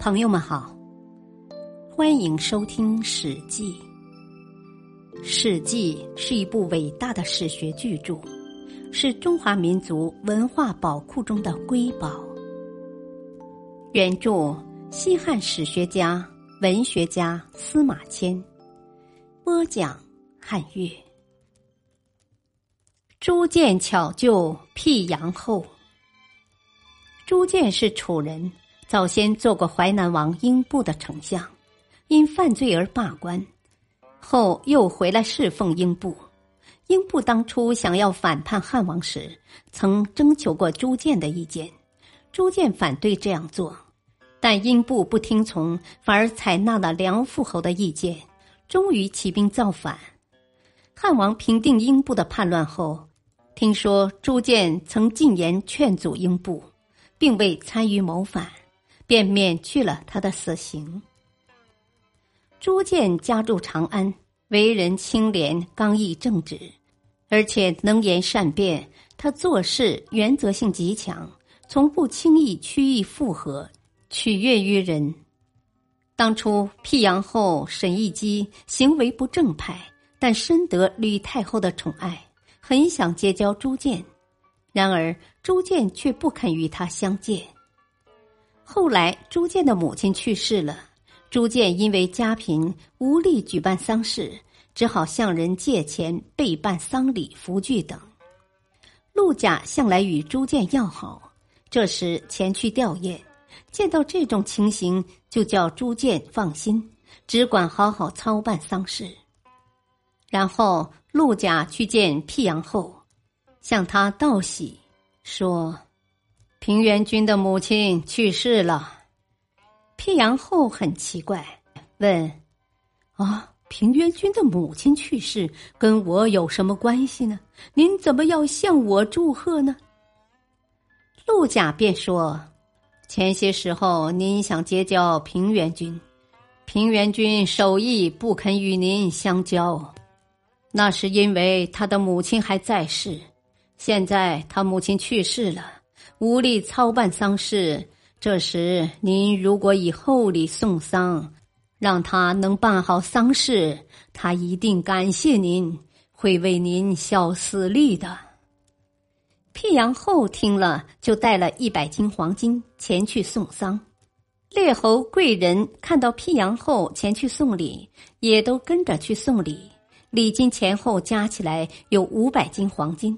朋友们好，欢迎收听《史记》。《史记》是一部伟大的史学巨著，是中华民族文化宝库中的瑰宝。原著：西汉史学家、文学家司马迁。播讲：汉乐。朱见巧救辟阳后。朱见是楚人。早先做过淮南王英布的丞相，因犯罪而罢官，后又回来侍奉英布。英布当初想要反叛汉王时，曾征求过朱建的意见，朱建反对这样做，但英布不听从，反而采纳了梁父侯的意见，终于起兵造反。汉王平定英布的叛乱后，听说朱建曾进言劝阻英布，并未参与谋反。便免去了他的死刑。朱建家住长安，为人清廉、刚毅、正直，而且能言善辩。他做事原则性极强，从不轻易曲意附和，取悦于人。当初辟阳后沈亦基行为不正派，但深得吕太后的宠爱，很想结交朱建，然而朱建却不肯与他相见。后来，朱建的母亲去世了，朱建因为家贫无力举办丧事，只好向人借钱备办丧礼、服具等。陆贾向来与朱建要好，这时前去吊唁，见到这种情形，就叫朱建放心，只管好好操办丧事。然后陆贾去见辟阳后，向他道喜，说。平原君的母亲去世了，辟阳后很奇怪，问：“啊，平原君的母亲去世，跟我有什么关系呢？您怎么要向我祝贺呢？”陆贾便说：“前些时候，您想结交平原君，平原君守义不肯与您相交，那是因为他的母亲还在世。现在他母亲去世了。”无力操办丧事，这时您如果以厚礼送丧，让他能办好丧事，他一定感谢您，会为您效死力的。辟阳后听了，就带了一百斤黄金前去送丧。列侯贵人看到辟阳后前去送礼，也都跟着去送礼，礼金前后加起来有五百斤黄金。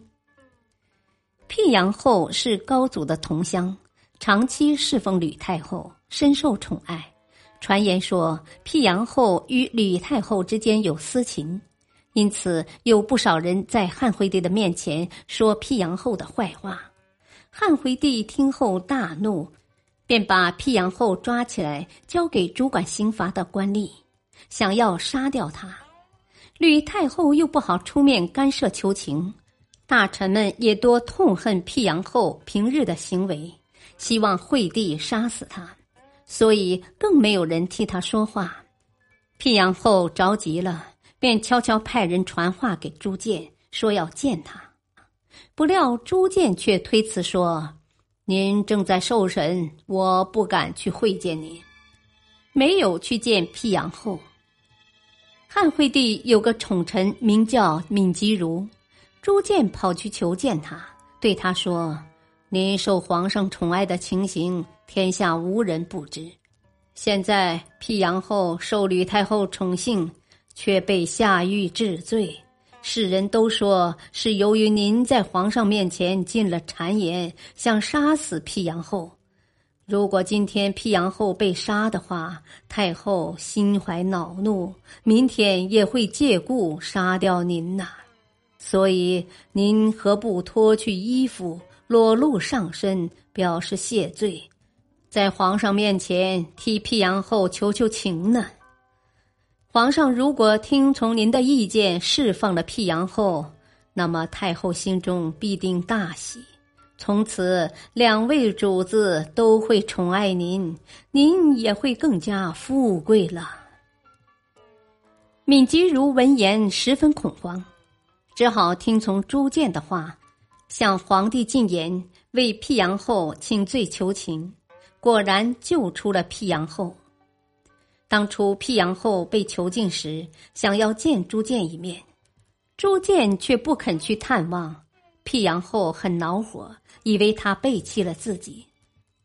辟阳后是高祖的同乡，长期侍奉吕太后，深受宠爱。传言说，辟阳后与吕太后之间有私情，因此有不少人在汉惠帝的面前说辟阳后的坏话。汉惠帝听后大怒，便把辟阳后抓起来，交给主管刑罚的官吏，想要杀掉他。吕太后又不好出面干涉求情。大臣们也多痛恨辟阳后平日的行为，希望惠帝杀死他，所以更没有人替他说话。辟阳后着急了，便悄悄派人传话给朱建，说要见他。不料朱建却推辞说：“您正在受审，我不敢去会见您。”没有去见辟阳后。汉惠帝有个宠臣，名叫闵吉如。朱建跑去求见他，对他说：“您受皇上宠爱的情形，天下无人不知。现在辟阳后受吕太后宠幸，却被下狱治罪，世人都说是由于您在皇上面前进了谗言，想杀死辟阳后。如果今天辟阳后被杀的话，太后心怀恼怒，明天也会借故杀掉您呐。”所以，您何不脱去衣服，裸露上身，表示谢罪，在皇上面前替辟阳后求求情呢？皇上如果听从您的意见，释放了辟阳后，那么太后心中必定大喜，从此两位主子都会宠爱您，您也会更加富贵了。闵吉如闻言十分恐慌。只好听从朱建的话，向皇帝进言，为辟阳后请罪求情。果然救出了辟阳后。当初辟阳后被囚禁时，想要见朱建一面，朱建却不肯去探望。辟阳后很恼火，以为他背弃了自己。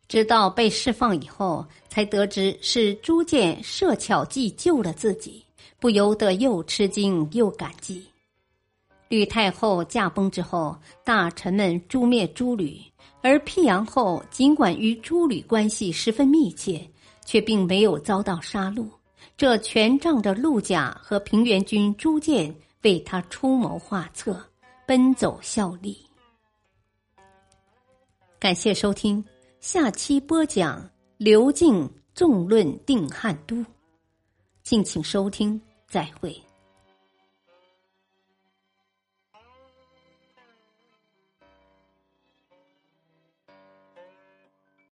直到被释放以后，才得知是朱建设巧计救了自己，不由得又吃惊又感激。吕太后驾崩之后，大臣们诛灭朱吕，而辟阳后尽管与朱吕关系十分密切，却并没有遭到杀戮。这全仗着陆贾和平原君朱建为他出谋划策，奔走效力。感谢收听。下期播讲刘敬纵论定汉都，敬请收听，再会。